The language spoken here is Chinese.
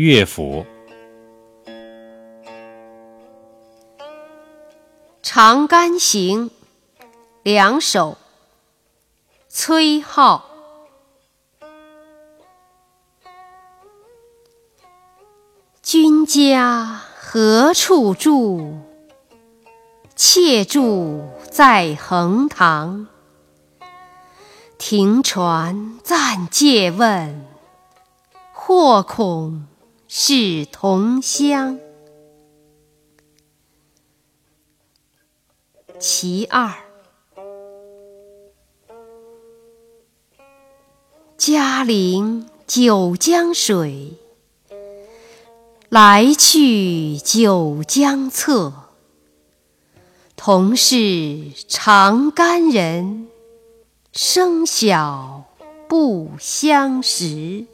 乐府《长干行》两首，崔颢。君家何处住？妾住在横塘。停船暂借问，或恐是同乡。其二，嘉陵九江水，来去九江侧。同是长干人。生小不相识。